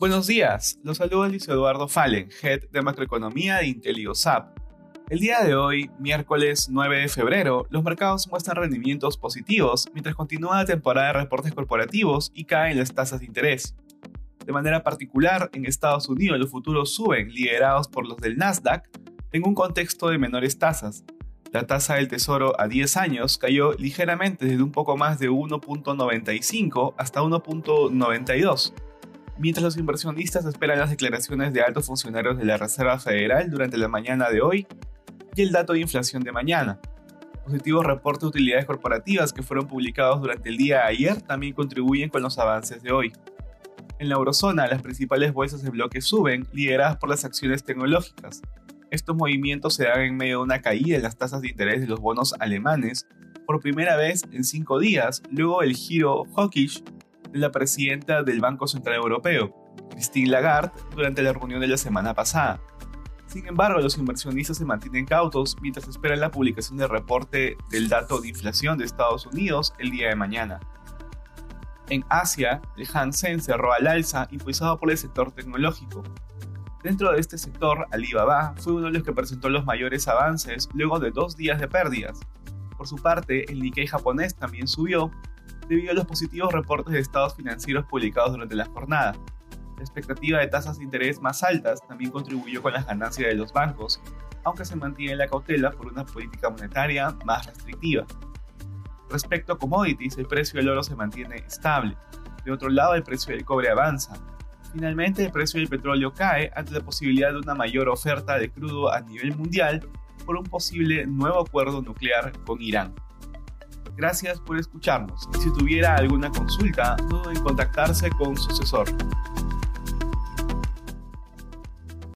Buenos días, los saluda Luis Eduardo Fallen, Head de Macroeconomía de IntelioSAP. El día de hoy, miércoles 9 de febrero, los mercados muestran rendimientos positivos mientras continúa la temporada de reportes corporativos y caen las tasas de interés. De manera particular, en Estados Unidos los futuros suben, liderados por los del Nasdaq, en un contexto de menores tasas. La tasa del tesoro a 10 años cayó ligeramente desde un poco más de 1.95 hasta 1.92 mientras los inversionistas esperan las declaraciones de altos funcionarios de la Reserva Federal durante la mañana de hoy y el dato de inflación de mañana. Positivos reportes de utilidades corporativas que fueron publicados durante el día ayer también contribuyen con los avances de hoy. En la eurozona, las principales bolsas de bloque suben, lideradas por las acciones tecnológicas. Estos movimientos se dan en medio de una caída en las tasas de interés de los bonos alemanes por primera vez en cinco días, luego del giro hawkish la presidenta del Banco Central Europeo, Christine Lagarde, durante la reunión de la semana pasada. Sin embargo, los inversionistas se mantienen cautos mientras esperan la publicación del reporte del dato de inflación de Estados Unidos el día de mañana. En Asia, el Hansen cerró al alza impulsado por el sector tecnológico. Dentro de este sector, Alibaba fue uno de los que presentó los mayores avances luego de dos días de pérdidas. Por su parte, el Nikkei japonés también subió debido a los positivos reportes de estados financieros publicados durante la jornada. La expectativa de tasas de interés más altas también contribuyó con las ganancias de los bancos, aunque se mantiene la cautela por una política monetaria más restrictiva. Respecto a commodities, el precio del oro se mantiene estable. De otro lado, el precio del cobre avanza. Finalmente, el precio del petróleo cae ante la posibilidad de una mayor oferta de crudo a nivel mundial por un posible nuevo acuerdo nuclear con Irán. Gracias por escucharnos si tuviera alguna consulta, no en contactarse con su asesor.